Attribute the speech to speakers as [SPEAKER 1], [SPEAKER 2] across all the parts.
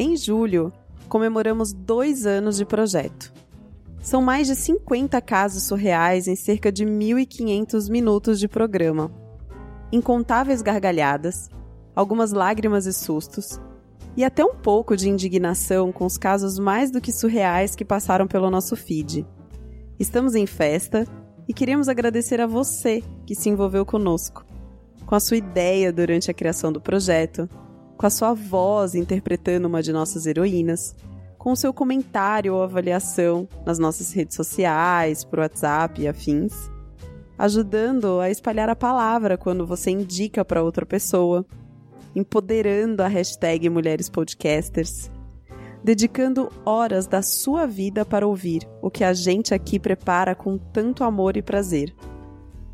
[SPEAKER 1] Em julho, comemoramos dois anos de projeto. São mais de 50 casos surreais em cerca de 1.500 minutos de programa. Incontáveis gargalhadas, algumas lágrimas e sustos, e até um pouco de indignação com os casos mais do que surreais que passaram pelo nosso feed. Estamos em festa e queremos agradecer a você que se envolveu conosco, com a sua ideia durante a criação do projeto, com a sua voz interpretando uma de nossas heroínas, com o seu comentário ou avaliação nas nossas redes sociais, por WhatsApp e afins, ajudando a espalhar a palavra quando você indica para outra pessoa, empoderando a hashtag Mulheres Podcasters, dedicando horas da sua vida para ouvir o que a gente aqui prepara com tanto amor e prazer.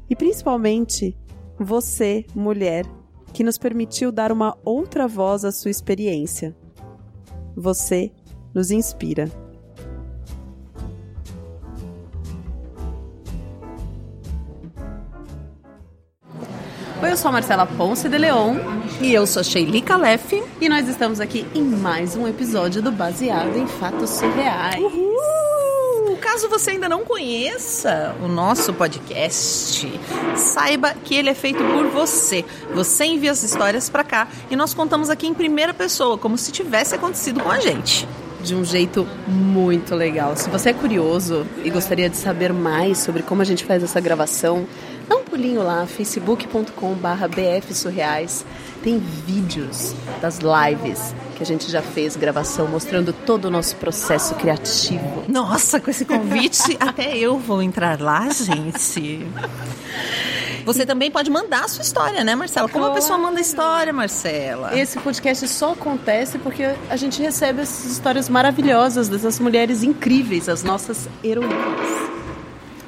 [SPEAKER 1] E principalmente, você, mulher, que nos permitiu dar uma outra voz à sua experiência. Você nos inspira. Oi, eu sou a Marcela Ponce de Leon.
[SPEAKER 2] E eu sou Sheili Calef.
[SPEAKER 1] E nós estamos aqui em mais um episódio do Baseado em Fatos Surreais.
[SPEAKER 2] Uhul! Caso você ainda não conheça o nosso podcast, saiba que ele é feito por você. Você envia as histórias para cá e nós contamos aqui em primeira pessoa, como se tivesse acontecido com a gente
[SPEAKER 1] de um jeito muito legal. Se você é curioso e gostaria de saber mais sobre como a gente faz essa gravação, pulinho lá, facebook.com.br bfsurreais. Tem vídeos das lives que a gente já fez gravação mostrando todo o nosso processo criativo.
[SPEAKER 2] Nossa, com esse convite, até eu vou entrar lá, gente. Você também pode mandar a sua história, né, Marcela? Como a pessoa manda história, Marcela?
[SPEAKER 1] Esse podcast só acontece porque a gente recebe essas histórias maravilhosas dessas mulheres incríveis, as nossas heroínas.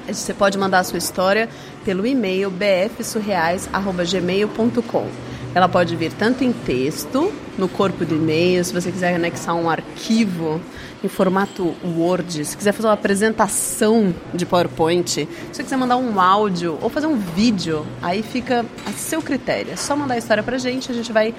[SPEAKER 1] Você pode mandar a sua história pelo e-mail bfsurreais.gmail.com. Ela pode vir tanto em texto, no corpo do e-mail, se você quiser anexar um arquivo em formato Word, se quiser fazer uma apresentação de PowerPoint, se você quiser mandar um áudio ou fazer um vídeo, aí fica a seu critério. É só mandar a história pra gente, a gente vai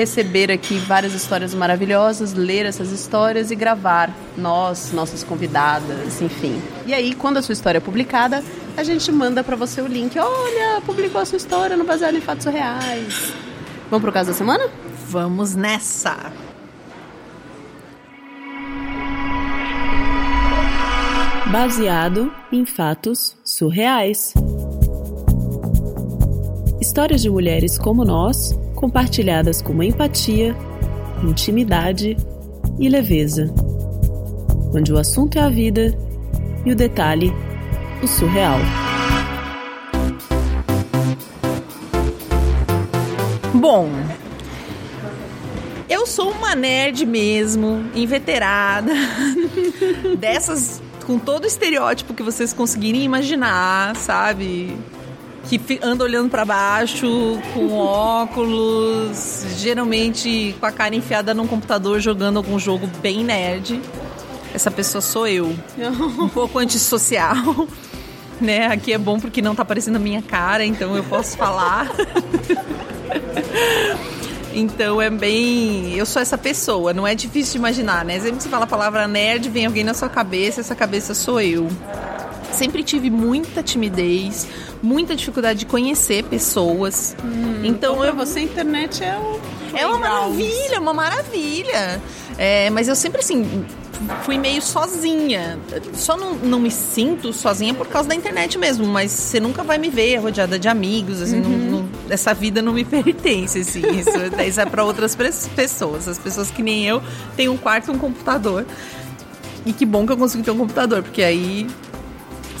[SPEAKER 1] receber aqui várias histórias maravilhosas, ler essas histórias e gravar nós, nossas convidadas, enfim. E aí, quando a sua história é publicada, a gente manda para você o link. Olha, publicou a sua história no Baseado em Fatos Reais. Vamos pro caso da semana?
[SPEAKER 2] Vamos nessa!
[SPEAKER 1] Baseado em fatos surreais. Histórias de mulheres como nós, compartilhadas com empatia, intimidade e leveza. Onde o assunto é a vida e o detalhe, o surreal.
[SPEAKER 2] Bom, eu sou uma nerd mesmo, inveterada, dessas com todo o estereótipo que vocês conseguirem imaginar, sabe? Que anda olhando para baixo, com óculos, geralmente com a cara enfiada num computador jogando algum jogo bem nerd. Essa pessoa sou eu. um pouco antissocial. Né? Aqui é bom porque não tá aparecendo a minha cara, então eu posso falar. Então é bem. Eu sou essa pessoa, não é difícil de imaginar, né? Sempre você fala a palavra nerd, vem alguém na sua cabeça, essa cabeça sou eu. Sempre tive muita timidez, muita dificuldade de conhecer pessoas.
[SPEAKER 1] Hum, então, então eu. você, a internet é um.
[SPEAKER 2] É uma maravilha, uma maravilha. É, mas eu sempre assim fui meio sozinha. Só não, não me sinto sozinha por causa da internet mesmo, mas você nunca vai me ver rodeada de amigos, assim, uhum. não, não, essa vida não me pertence, assim. Isso, isso é para outras pessoas. As pessoas que nem eu têm um quarto e um computador. E que bom que eu consegui ter um computador, porque aí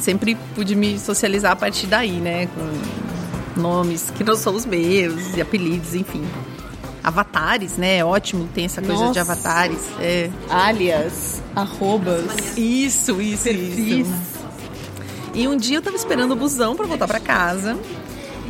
[SPEAKER 2] sempre pude me socializar a partir daí, né? Com nomes que não são os meus, e apelidos, enfim avatares, né? É ótimo, tem essa coisa Nossa. de avatares. É.
[SPEAKER 1] Alias, arrobas.
[SPEAKER 2] Isso, isso, perfis. isso. E um dia eu tava esperando o busão para voltar para casa.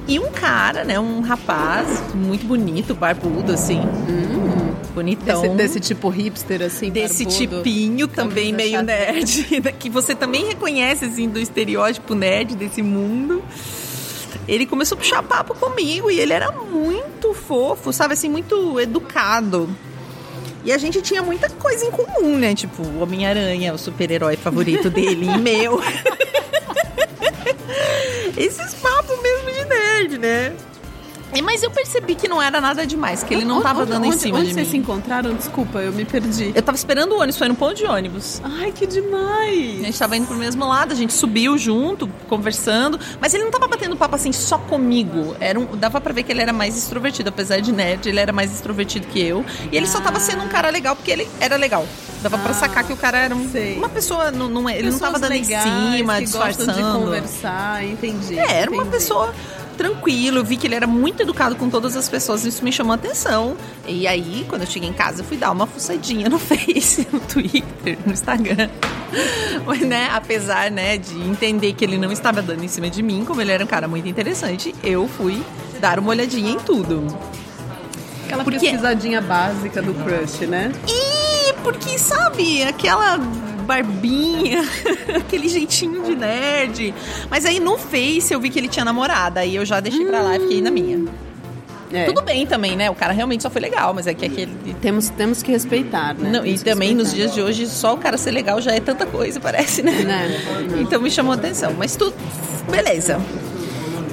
[SPEAKER 2] E um cara, né? Um rapaz muito bonito, barbudo, assim. Hum, bonitão.
[SPEAKER 1] Desse, desse, tipo hipster, assim,
[SPEAKER 2] Desse barbudo, tipinho também meio nerd. Que você também reconhece, assim, do estereótipo nerd desse mundo ele começou a puxar papo comigo e ele era muito fofo, sabe assim, muito educado. E a gente tinha muita coisa em comum, né? Tipo, o Homem-Aranha, o super-herói favorito dele e meu. Esses Mas eu percebi que não era nada demais, que ele não tava dando
[SPEAKER 1] onde,
[SPEAKER 2] em cima
[SPEAKER 1] onde
[SPEAKER 2] de
[SPEAKER 1] vocês
[SPEAKER 2] mim.
[SPEAKER 1] se encontraram? Desculpa, eu me perdi.
[SPEAKER 2] Eu tava esperando o ônibus, foi no ponto de ônibus.
[SPEAKER 1] Ai, que
[SPEAKER 2] A
[SPEAKER 1] demais!
[SPEAKER 2] gente tava indo pro mesmo lado, a gente subiu junto, conversando, mas ele não tava batendo papo assim só comigo. Era um, dava pra ver que ele era mais extrovertido, apesar de nerd, ele era mais extrovertido que eu. E ele só tava sendo um cara legal porque ele era legal. Dava pra
[SPEAKER 1] Ah,
[SPEAKER 2] sacar que o cara era um- uma pessoa, não, não, ele não
[SPEAKER 1] Pessoas
[SPEAKER 2] tava dando em cima,
[SPEAKER 1] gostam de
[SPEAKER 2] disfarçando.
[SPEAKER 1] conversar, entendi.
[SPEAKER 2] É, era uma
[SPEAKER 1] entendi.
[SPEAKER 2] pessoa tranquilo, eu vi que ele era muito educado com todas as pessoas, isso me chamou a atenção. E aí, quando eu cheguei em casa, eu fui dar uma fuçadinha no Face, no Twitter, no Instagram. Mas, né, apesar, né, de entender que ele não estava dando em cima de mim, como ele era um cara muito interessante, eu fui dar uma olhadinha em tudo.
[SPEAKER 1] Aquela
[SPEAKER 2] Porque-
[SPEAKER 1] pesquisadinha básica do crush, né?
[SPEAKER 2] E porque, sabe, aquela barbinha, aquele jeitinho de nerd. Mas aí no Face eu vi que ele tinha namorada, aí eu já deixei pra lá e fiquei na minha.
[SPEAKER 1] É.
[SPEAKER 2] Tudo bem também, né? O cara realmente só foi legal, mas é que aquele.
[SPEAKER 1] Temos, temos que respeitar, né?
[SPEAKER 2] Não, e
[SPEAKER 1] Temos
[SPEAKER 2] também nos dias de hoje, só o cara ser legal já é tanta coisa, parece, né?
[SPEAKER 1] Né?
[SPEAKER 2] Então me chamou a atenção. Mas tudo. Beleza.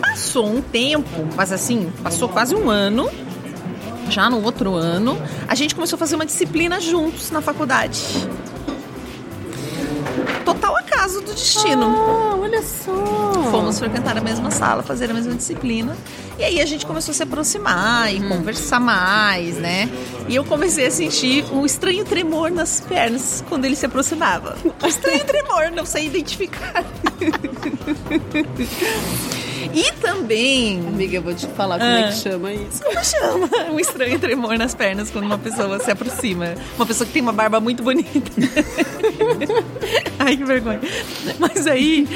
[SPEAKER 2] Passou um tempo, mas assim, passou quase um ano. Já no outro ano, a gente começou a fazer uma disciplina juntos na faculdade. Do destino.
[SPEAKER 1] Ah, olha só!
[SPEAKER 2] Fomos frequentar a mesma sala, fazer a mesma disciplina. E aí a gente começou a se aproximar e conversar mais, né? E eu comecei a sentir um estranho tremor nas pernas quando ele se aproximava. Um estranho tremor, não sei identificar. e também.
[SPEAKER 1] Amiga, eu vou te falar como
[SPEAKER 2] Ah.
[SPEAKER 1] é que chama isso.
[SPEAKER 2] Como chama? Um estranho tremor nas pernas quando uma pessoa se aproxima. Uma pessoa que tem uma barba muito bonita. Ai, que vergonha. Mas aí,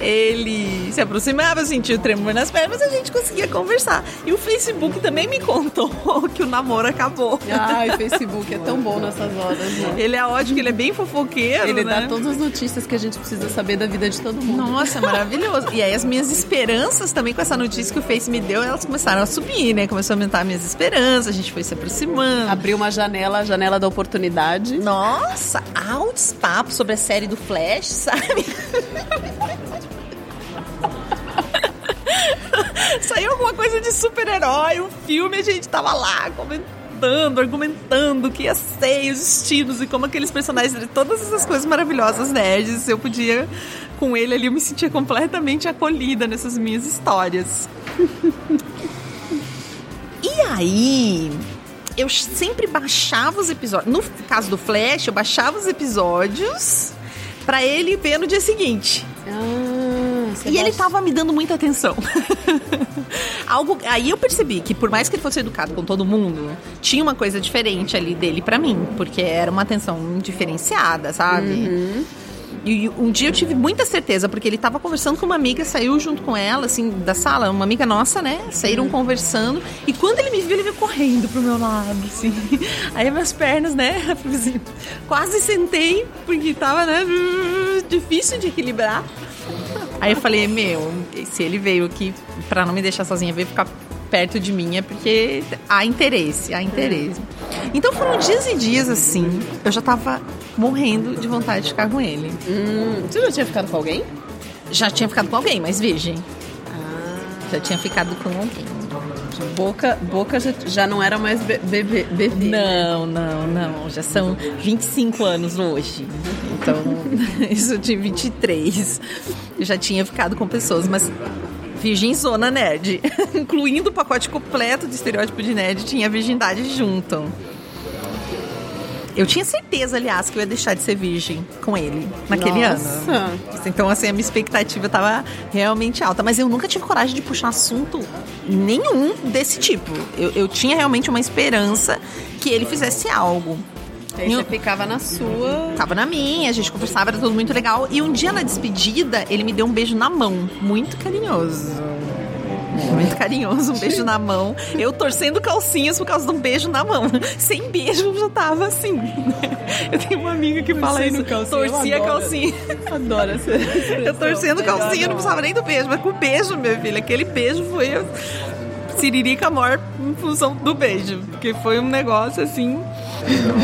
[SPEAKER 2] ele se aproximava, sentia o tremor nas pernas, a gente conseguia conversar. E o Facebook também me contou que o namoro acabou.
[SPEAKER 1] Ai, Facebook é tão bom nessas horas, né?
[SPEAKER 2] Ele é ótimo, ele é bem fofoqueiro,
[SPEAKER 1] Ele
[SPEAKER 2] né?
[SPEAKER 1] dá todas as notícias que a gente precisa saber da vida de todo mundo.
[SPEAKER 2] Nossa, maravilhoso. E aí as minhas esperanças também com essa notícia que o Face me deu, elas começaram a subir, né? Começou a aumentar minhas esperanças, a gente foi se aproximando.
[SPEAKER 1] Abriu uma janela, a janela da oportunidade.
[SPEAKER 2] Nossa, altos papos sobre a série do Flash, sabe? Saiu alguma coisa de super-herói, um filme, a gente tava lá comentando, argumentando o que ia ser, os estilos e como aqueles personagens, todas essas coisas maravilosas nerds, eu podia, com ele ali, eu me sentia completamente acolhida nessas minhas histórias. E aí, eu sempre baixava os episódios. No caso do Flash, eu baixava os episódios pra ele ver no dia seguinte.
[SPEAKER 1] Ah,
[SPEAKER 2] E ele tava me dando muita atenção. Algo, aí eu percebi que por mais que ele fosse educado com todo mundo, tinha uma coisa diferente ali dele pra mim, porque era uma atenção diferenciada, sabe? E um dia eu tive muita certeza, porque ele tava conversando com uma amiga, saiu junto com ela, assim, da sala, uma amiga nossa, né? Saíram conversando. E quando ele me viu, ele veio correndo pro meu lado, assim. Aí minhas pernas, né? assim, Quase sentei, porque tava, né? Difícil de equilibrar. Aí eu falei, meu, se ele veio aqui pra não me deixar sozinha, veio ficar perto de mim, é porque há interesse, há interesse. Então foram dias e dias assim, eu já tava morrendo de vontade de ficar com ele.
[SPEAKER 1] Hum, você já tinha ficado com alguém?
[SPEAKER 2] Já tinha ficado com alguém, mas virgem.
[SPEAKER 1] Ah,
[SPEAKER 2] Já tinha ficado com alguém.
[SPEAKER 1] Boca, boca já, já não era mais be- bebê. bebê.
[SPEAKER 2] Não, não, não. Já são 25 anos hoje. Então, isso tinha 23. Eu já tinha ficado com pessoas, mas virgem zona nerd. Incluindo o pacote completo de estereótipo de nerd, tinha virgindade junto. Eu tinha certeza, aliás, que eu ia deixar de ser virgem com ele naquele
[SPEAKER 1] Nossa.
[SPEAKER 2] ano. Então, assim, a minha expectativa estava realmente alta. Mas eu nunca tive coragem de puxar assunto nenhum desse tipo. Eu, eu tinha realmente uma esperança que ele fizesse algo.
[SPEAKER 1] Aí
[SPEAKER 2] Eu-
[SPEAKER 1] você ficava na sua.
[SPEAKER 2] Tava na minha, a gente conversava, era tudo muito legal. E um dia na despedida, ele me deu um beijo na mão. Muito carinhoso. Muito carinhoso, um beijo na mão. Eu torcendo calcinhas por causa de um beijo na mão. Sem beijo eu já tava assim. Eu tenho uma amiga que fala isso.
[SPEAKER 1] calcinha,
[SPEAKER 2] Torcia a
[SPEAKER 1] adoro.
[SPEAKER 2] calcinha.
[SPEAKER 1] Adoro essa
[SPEAKER 2] Eu torcendo calcinha, não precisava nem do beijo, mas com o beijo, minha filha. Aquele beijo foi siririca maior em função do beijo. Porque foi um negócio assim.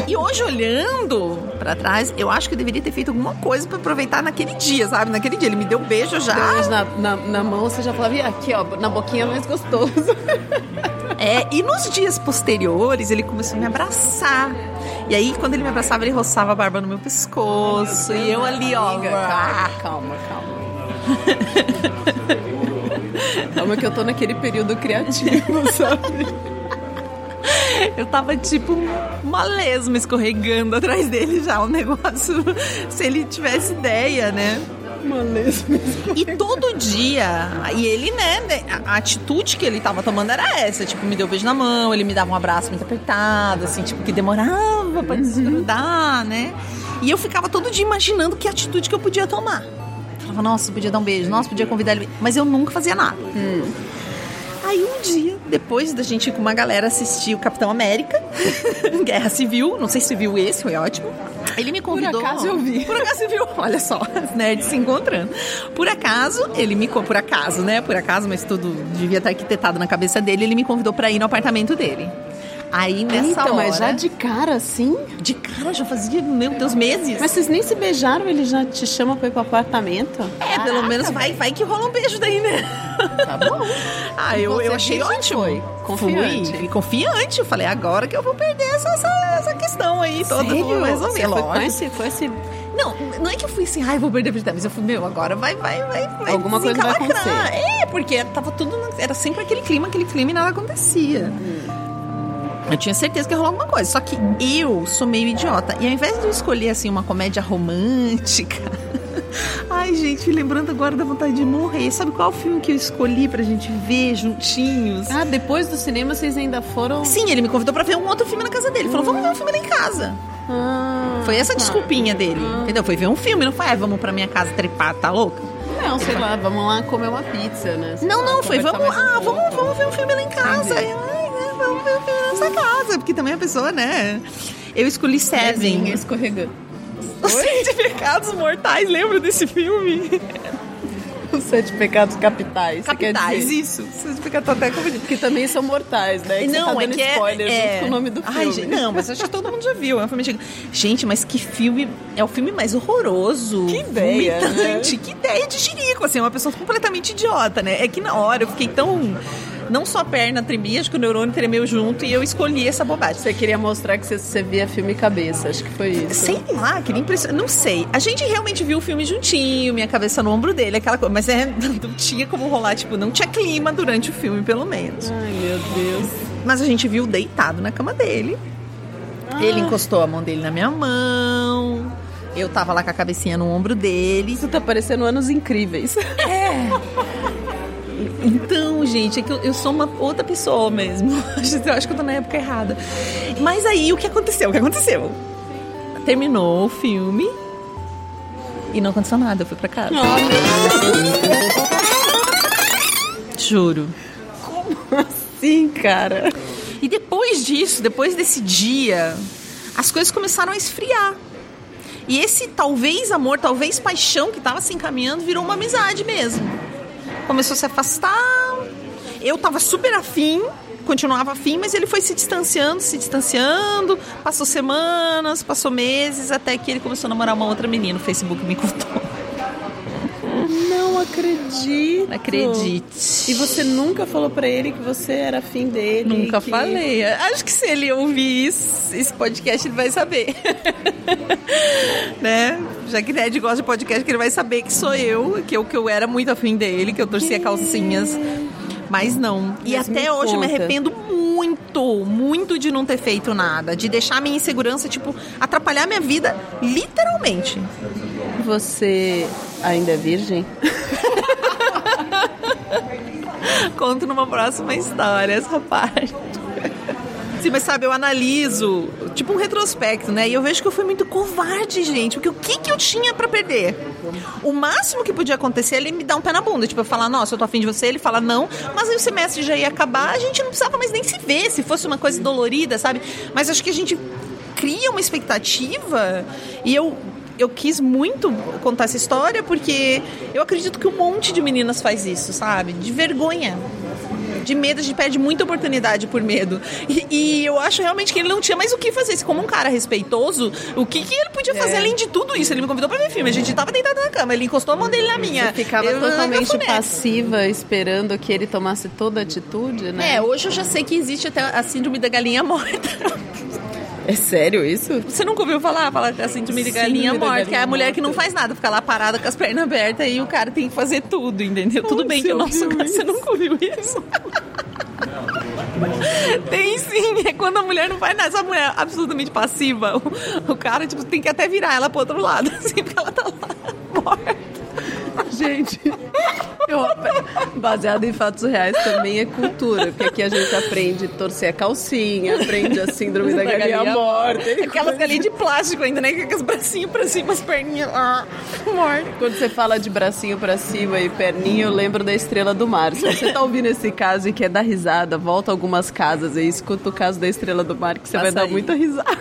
[SPEAKER 2] E hoje, olhando pra trás, eu acho que eu deveria ter feito alguma coisa pra aproveitar naquele dia, sabe? Naquele dia. Ele me deu um beijo já.
[SPEAKER 1] Depois na, na, na mão você já falava, "Ih, aqui ó, na boquinha mais gostoso.
[SPEAKER 2] É, e nos dias posteriores, ele começou a me abraçar. E aí, quando ele me abraçava, ele roçava a barba no meu pescoço. e eu ali, ó.
[SPEAKER 1] Amiga, calma, calma, calma. Calma que eu tô naquele período criativo, sabe?
[SPEAKER 2] Eu tava tipo uma lesma escorregando atrás dele já, um negócio. Se ele tivesse ideia, né?
[SPEAKER 1] Uma lesma.
[SPEAKER 2] E todo dia, e ele, né, a atitude que ele tava tomando era essa, tipo, me deu um beijo na mão, ele me dava um abraço muito apertado, assim, tipo, que demorava pra desgrudar, né? E eu ficava todo dia imaginando que atitude que eu podia tomar. Falava, nossa, podia dar um beijo, nossa, podia convidar ele, mas eu nunca fazia nada. Aí um dia, depois da gente ir com uma galera assistir o Capitão América, Guerra Civil, não sei se viu esse, foi ótimo. Ele me convidou.
[SPEAKER 1] acaso eu vi.
[SPEAKER 2] Por acaso você viu? Olha só, as nerds se encontrando. Por acaso, ele me por acaso, né? Por acaso, mas tudo devia estar arquitetado na cabeça dele, ele me convidou pra ir no apartamento dele. Aí nessa
[SPEAKER 1] Então,
[SPEAKER 2] hora,
[SPEAKER 1] mas já de cara assim?
[SPEAKER 2] de cara já fazia, meu Deus, meses.
[SPEAKER 1] Mas vocês nem se beijaram, ele já te chama pra ir pro apartamento?
[SPEAKER 2] é, pelo menos vai, vai que rola um beijo daí, né?
[SPEAKER 1] Tá bom.
[SPEAKER 2] Ah, eu, eu achei ótimo.
[SPEAKER 1] foi? Confiante?
[SPEAKER 2] Fui, confiante. Eu falei, agora que eu vou perder essa, essa, essa questão aí toda.
[SPEAKER 1] Sério?
[SPEAKER 2] Vou resolver,
[SPEAKER 1] foi com esse, foi esse...
[SPEAKER 2] Não, não é que eu fui assim, ai, vou perder a virgindade, mas eu fui, meu, agora vai, vai, vai, vai
[SPEAKER 1] Alguma coisa vai acontecer.
[SPEAKER 2] É, porque tava tudo, era sempre aquele clima, aquele clima e nada acontecia. Eu tinha certeza que ia rolar alguma coisa, só que eu sou meio idiota. E ao invés de eu escolher, assim, uma comédia romântica... Ai, gente, lembrando agora da vontade de morrer. Sabe qual filme que eu escolhi pra gente ver juntinhos?
[SPEAKER 1] Ah, depois do cinema vocês ainda foram...
[SPEAKER 2] Sim, ele me convidou pra ver um outro filme na casa dele. Ele falou, vamos ver um filme lá em casa.
[SPEAKER 1] Ah,
[SPEAKER 2] Foi essa
[SPEAKER 1] tá.
[SPEAKER 2] desculpinha dele. Entendeu? Foi ver um filme, não foi, ah, vamos pra minha casa trepar, tá louca?
[SPEAKER 1] Não, sei lá, vamos lá comer uma pizza, né? Sei
[SPEAKER 2] Não,
[SPEAKER 1] lá,
[SPEAKER 2] não, foi, vamos,
[SPEAKER 1] um
[SPEAKER 2] ah, vamos, vamos ver um filme lá em casa. Vamos ver filme nessa casa. Porque também a pessoa, né? Eu escolhi Seven.
[SPEAKER 1] escorregando.
[SPEAKER 2] Os Sete Pecados Mortais, lembra desse filme?
[SPEAKER 1] Os sete pecados capitais.
[SPEAKER 2] Capitais,
[SPEAKER 1] dizer?
[SPEAKER 2] isso. Sete Pecados até confundido.
[SPEAKER 1] Que também são mortais, né? Que você
[SPEAKER 2] Não,
[SPEAKER 1] tá
[SPEAKER 2] é
[SPEAKER 1] dando
[SPEAKER 2] que é,
[SPEAKER 1] spoiler
[SPEAKER 2] é...
[SPEAKER 1] junto com o nome do filme.
[SPEAKER 2] Ai, gente, não, mas acho que todo mundo já viu. É um filme antigo. Gente, mas que filme. É o filme mais horroroso.
[SPEAKER 1] Que ideia, né?
[SPEAKER 2] Que ideia de jirico, assim. Uma pessoa completamente idiota, né? É que na hora eu fiquei tão. Não só a perna tremia, acho que o neurônio tremeu junto e eu escolhi essa bobagem.
[SPEAKER 1] Você queria mostrar que você, você via filme cabeça, acho que foi isso.
[SPEAKER 2] Sei lá, queria impressionar. Não sei. A gente realmente viu o filme juntinho, minha cabeça no ombro dele, aquela coisa. Mas é, não tinha como rolar, tipo, não tinha clima durante o filme, pelo menos.
[SPEAKER 1] Ai, meu Deus.
[SPEAKER 2] Mas a gente viu deitado na cama dele. Ele encostou a mão dele na minha mão. Eu tava lá com a cabecinha no ombro dele.
[SPEAKER 1] Isso tá parecendo anos incríveis.
[SPEAKER 2] Então, gente, é que eu, eu sou uma outra pessoa mesmo. Eu acho que eu tô na época errada. Mas aí, o que aconteceu? O que aconteceu? Terminou o filme e não aconteceu nada. Eu fui pra casa. Juro.
[SPEAKER 1] Sim, cara.
[SPEAKER 2] E depois disso, depois desse dia, as coisas começaram a esfriar. E esse talvez amor, talvez paixão que tava se encaminhando virou uma amizade mesmo. Começou a se afastar. Eu tava super afim, continuava afim, mas ele foi se distanciando, se distanciando. Passou semanas, passou meses, até que ele começou a namorar uma outra menina. O Facebook me contou.
[SPEAKER 1] Não acredito.
[SPEAKER 2] Acredite.
[SPEAKER 1] E você nunca falou pra ele que você era afim dele?
[SPEAKER 2] Nunca
[SPEAKER 1] que-
[SPEAKER 2] falei. Acho que se ele ouvir isso, esse podcast, ele vai saber. né? Já que Ned gosta de podcast, que ele vai saber que sou eu, que eu, que eu era muito afim dele, que eu torcia calcinhas. Mas não. E
[SPEAKER 1] Mas me
[SPEAKER 2] até hoje eu me
[SPEAKER 1] conta.
[SPEAKER 2] arrependo muito, muito de não ter feito nada. De deixar minha insegurança, tipo, atrapalhar minha vida, literalmente.
[SPEAKER 1] Você ainda é virgem?
[SPEAKER 2] Conto numa próxima história essa parte. Sim, mas sabe, eu analiso, tipo um retrospecto, né? E eu vejo que eu fui muito covarde, gente. Porque o que, que eu tinha pra perder? O máximo que podia acontecer é ele me dar um pé na bunda. Tipo, eu falar, nossa, eu tô afim de você. Ele fala, não. Mas aí o semestre já ia acabar, a gente não precisava mais nem se ver. Se fosse uma coisa dolorida, sabe? Mas acho que a gente cria uma expectativa e eu. Eu quis muito contar essa história porque eu acredito que um monte de meninas faz isso, sabe? De vergonha de medo, a gente perde muita oportunidade por medo. E, e eu acho realmente que ele não tinha mais o que fazer. Se como um cara respeitoso, o que, que ele podia fazer
[SPEAKER 1] É.
[SPEAKER 2] além de tudo isso? Ele me convidou pra ver filme, a gente tava deitado na cama, ele encostou a mão dele na minha.
[SPEAKER 1] Você ficava
[SPEAKER 2] Eu-
[SPEAKER 1] totalmente passiva, esperando que ele tomasse toda a atitude, né?
[SPEAKER 2] É, hoje eu já sei que existe até a síndrome da galinha morta.
[SPEAKER 1] É sério isso?
[SPEAKER 2] Você nunca ouviu falar? Falar da síndrome de
[SPEAKER 1] Síndrome
[SPEAKER 2] galinha
[SPEAKER 1] da
[SPEAKER 2] morta, que é a mulher que não faz nada, fica lá parada com as pernas abertas e o cara tem que fazer tudo, entendeu? Tudo bem que o nosso caso, você nunca ouviu isso? Tem sim, é quando a mulher não faz nada, essa mulher é absolutamente passiva. O, o cara, tipo, tem que até virar ela pro outro lado, assim, porque ela tá lá morta.
[SPEAKER 1] Gente, eu, baseado em fatos reais também é cultura, porque aqui a gente aprende a torcer a calcinha, aprende a síndrome da galinha morta.
[SPEAKER 2] Aquelas galinhas de plástico ainda, né? Com os bracinhos pra cima, as perninhas ah, mortas.
[SPEAKER 1] Quando você fala de bracinho pra cima e perninha, eu lembro da Estrela do Mar. Se você tá ouvindo esse caso e quer dar risada, volta algumas casas e escuta o caso da Estrela do Mar, que você vai
[SPEAKER 2] Passa
[SPEAKER 1] dar
[SPEAKER 2] aí.
[SPEAKER 1] muita risada.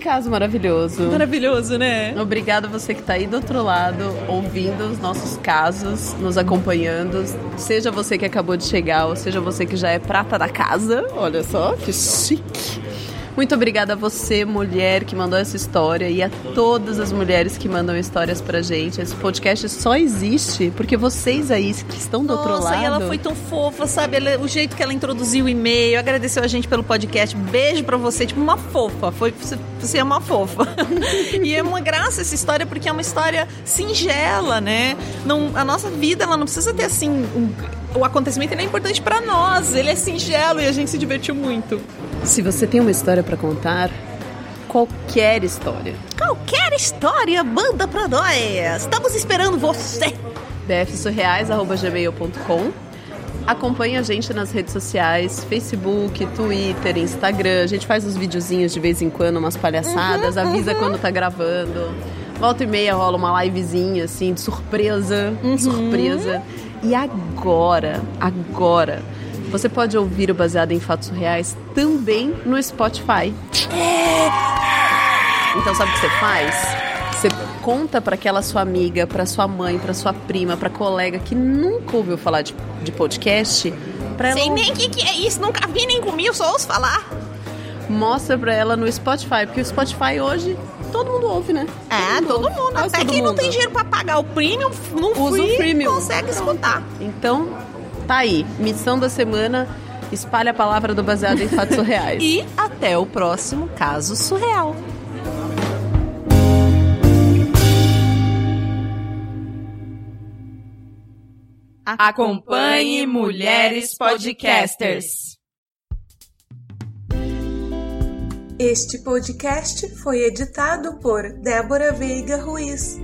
[SPEAKER 1] Caso maravilhoso.
[SPEAKER 2] Maravilhoso, né?
[SPEAKER 1] Obrigada a você que está aí do outro lado, ouvindo os nossos casos, nos acompanhando. Seja você que acabou de chegar, ou seja você que já é prata da casa. Olha só, que chique. Muito obrigada a você, mulher, que mandou essa história e a todas as mulheres que mandam histórias pra gente. Esse podcast só existe porque vocês aí que estão do outro
[SPEAKER 2] Nossa,
[SPEAKER 1] lado.
[SPEAKER 2] e ela foi tão fofa, sabe? Ela- o jeito que ela introduziu o e-mail, agradeceu a gente pelo podcast. Beijo pra você, tipo uma fofa. Foi, você, é uma fofa. e é uma graça essa história porque é uma história singela, né? Não, a nossa vida, ela não precisa ter assim. um- o acontecimento ele é importante pra nós, ele é singelo e a gente se divertiu muito.
[SPEAKER 1] Se você tem uma história pra contar, qualquer história,
[SPEAKER 2] Qualquer história, manda pra nós. Estamos esperando você.
[SPEAKER 1] bfsurreais.gmail.com Acompanhe a gente nas redes sociais, Facebook, Twitter, Instagram. A gente faz uns videozinhos de vez em quando, umas palhaçadas, avisa quando tá gravando. Volta e meia rola uma livezinha, assim, de surpresa. Surpresa. E agora, agora, você pode ouvir o Baseado em Fatos Reais também no Spotify. Então sabe o que você faz? Você conta pra aquela sua amiga, pra sua mãe, pra sua prima, pra colega que nunca ouviu falar de, de podcast, pra ela
[SPEAKER 2] Sei nem o que, que é isso, nunca vi nem comi, só ouço falar.
[SPEAKER 1] mostra pra ela no Spotify, porque o Spotify hoje todo mundo ouve, né?
[SPEAKER 2] É, todo
[SPEAKER 1] ouve,
[SPEAKER 2] mundo.
[SPEAKER 1] quase
[SPEAKER 2] Até
[SPEAKER 1] todo
[SPEAKER 2] quem não
[SPEAKER 1] mundo.
[SPEAKER 2] tem dinheiro pra pagar o premium, no
[SPEAKER 1] Usa
[SPEAKER 2] free,
[SPEAKER 1] o premium.
[SPEAKER 2] consegue escutar.
[SPEAKER 1] Então, tá aí, missão da semana, espalha a palavra do baseado em fatos reais.
[SPEAKER 2] E até o próximo caso surreal.
[SPEAKER 3] Acompanhe Mulheres Podcasters.
[SPEAKER 4] Este podcast foi editado por Débora Veiga Ruiz.